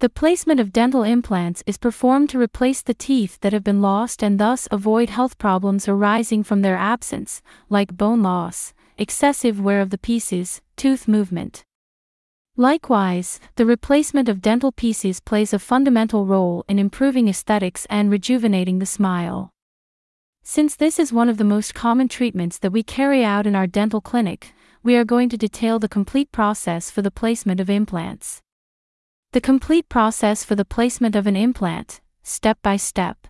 The placement of dental implants is performed to replace the teeth that have been lost and thus avoid health problems arising from their absence, like bone loss, excessive wear of the pieces, tooth movement. Likewise, the replacement of dental pieces plays a fundamental role in improving aesthetics and rejuvenating the smile. Since this is one of the most common treatments that we carry out in our dental clinic, we are going to detail the complete process for the placement of implants. The complete process for the placement of an implant, step by step.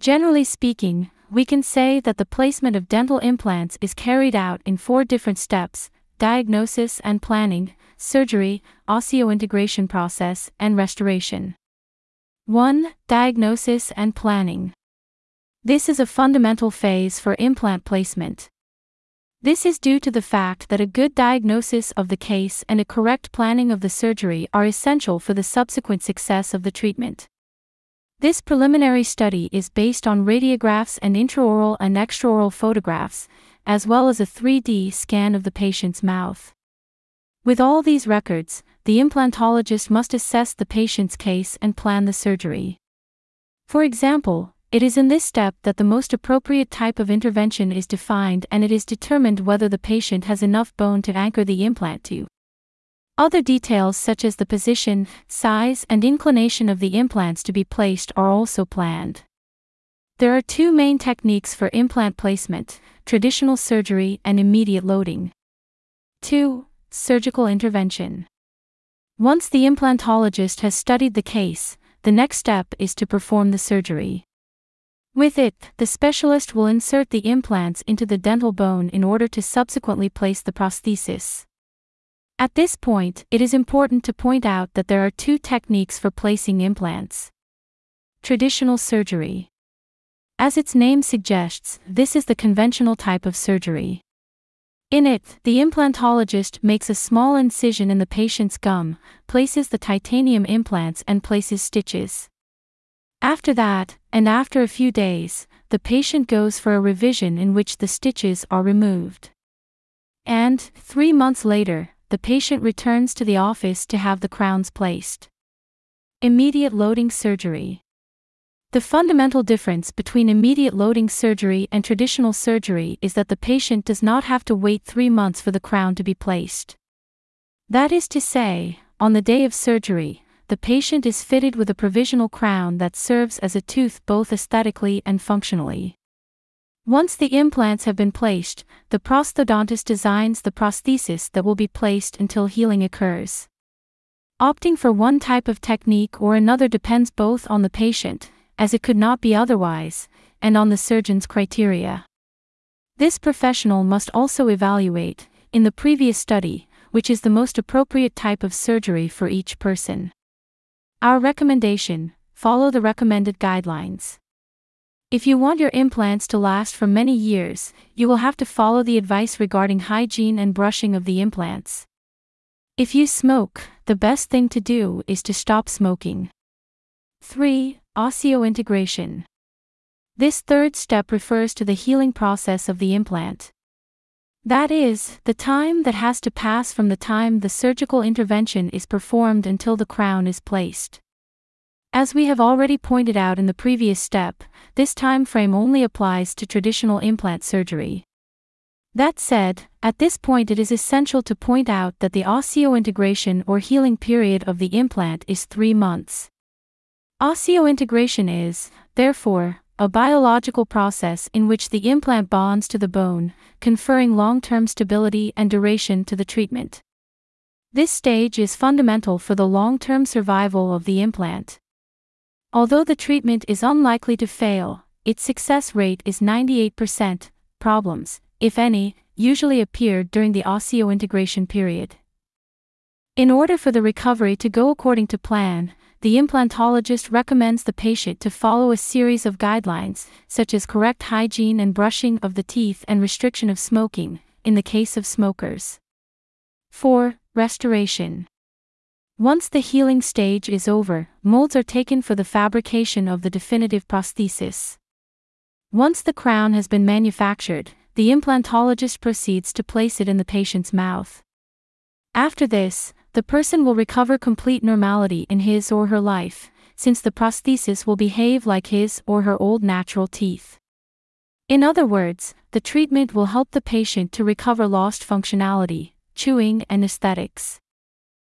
Generally speaking, we can say that the placement of dental implants is carried out in four different steps diagnosis and planning, surgery, osseointegration process, and restoration. 1. Diagnosis and planning. This is a fundamental phase for implant placement. This is due to the fact that a good diagnosis of the case and a correct planning of the surgery are essential for the subsequent success of the treatment. This preliminary study is based on radiographs and intraoral and extraoral photographs, as well as a 3D scan of the patient's mouth. With all these records, the implantologist must assess the patient's case and plan the surgery. For example, it is in this step that the most appropriate type of intervention is defined and it is determined whether the patient has enough bone to anchor the implant to. Other details such as the position, size, and inclination of the implants to be placed are also planned. There are two main techniques for implant placement traditional surgery and immediate loading. 2. Surgical intervention. Once the implantologist has studied the case, the next step is to perform the surgery. With it, the specialist will insert the implants into the dental bone in order to subsequently place the prosthesis. At this point, it is important to point out that there are two techniques for placing implants. Traditional surgery. As its name suggests, this is the conventional type of surgery. In it, the implantologist makes a small incision in the patient's gum, places the titanium implants, and places stitches. After that, and after a few days, the patient goes for a revision in which the stitches are removed. And, three months later, the patient returns to the office to have the crowns placed. Immediate loading surgery. The fundamental difference between immediate loading surgery and traditional surgery is that the patient does not have to wait three months for the crown to be placed. That is to say, on the day of surgery, the patient is fitted with a provisional crown that serves as a tooth both aesthetically and functionally. Once the implants have been placed, the prosthodontist designs the prosthesis that will be placed until healing occurs. Opting for one type of technique or another depends both on the patient, as it could not be otherwise, and on the surgeon's criteria. This professional must also evaluate, in the previous study, which is the most appropriate type of surgery for each person. Our recommendation follow the recommended guidelines. If you want your implants to last for many years, you will have to follow the advice regarding hygiene and brushing of the implants. If you smoke, the best thing to do is to stop smoking. 3. Osseointegration. This third step refers to the healing process of the implant. That is, the time that has to pass from the time the surgical intervention is performed until the crown is placed. As we have already pointed out in the previous step, this time frame only applies to traditional implant surgery. That said, at this point it is essential to point out that the osseointegration or healing period of the implant is 3 months. Osseointegration is, therefore, a biological process in which the implant bonds to the bone, conferring long term stability and duration to the treatment. This stage is fundamental for the long term survival of the implant. Although the treatment is unlikely to fail, its success rate is 98%. Problems, if any, usually appear during the osseointegration period. In order for the recovery to go according to plan, the implantologist recommends the patient to follow a series of guidelines, such as correct hygiene and brushing of the teeth and restriction of smoking, in the case of smokers. 4. Restoration. Once the healing stage is over, molds are taken for the fabrication of the definitive prosthesis. Once the crown has been manufactured, the implantologist proceeds to place it in the patient's mouth. After this, the person will recover complete normality in his or her life, since the prosthesis will behave like his or her old natural teeth. In other words, the treatment will help the patient to recover lost functionality, chewing, and aesthetics.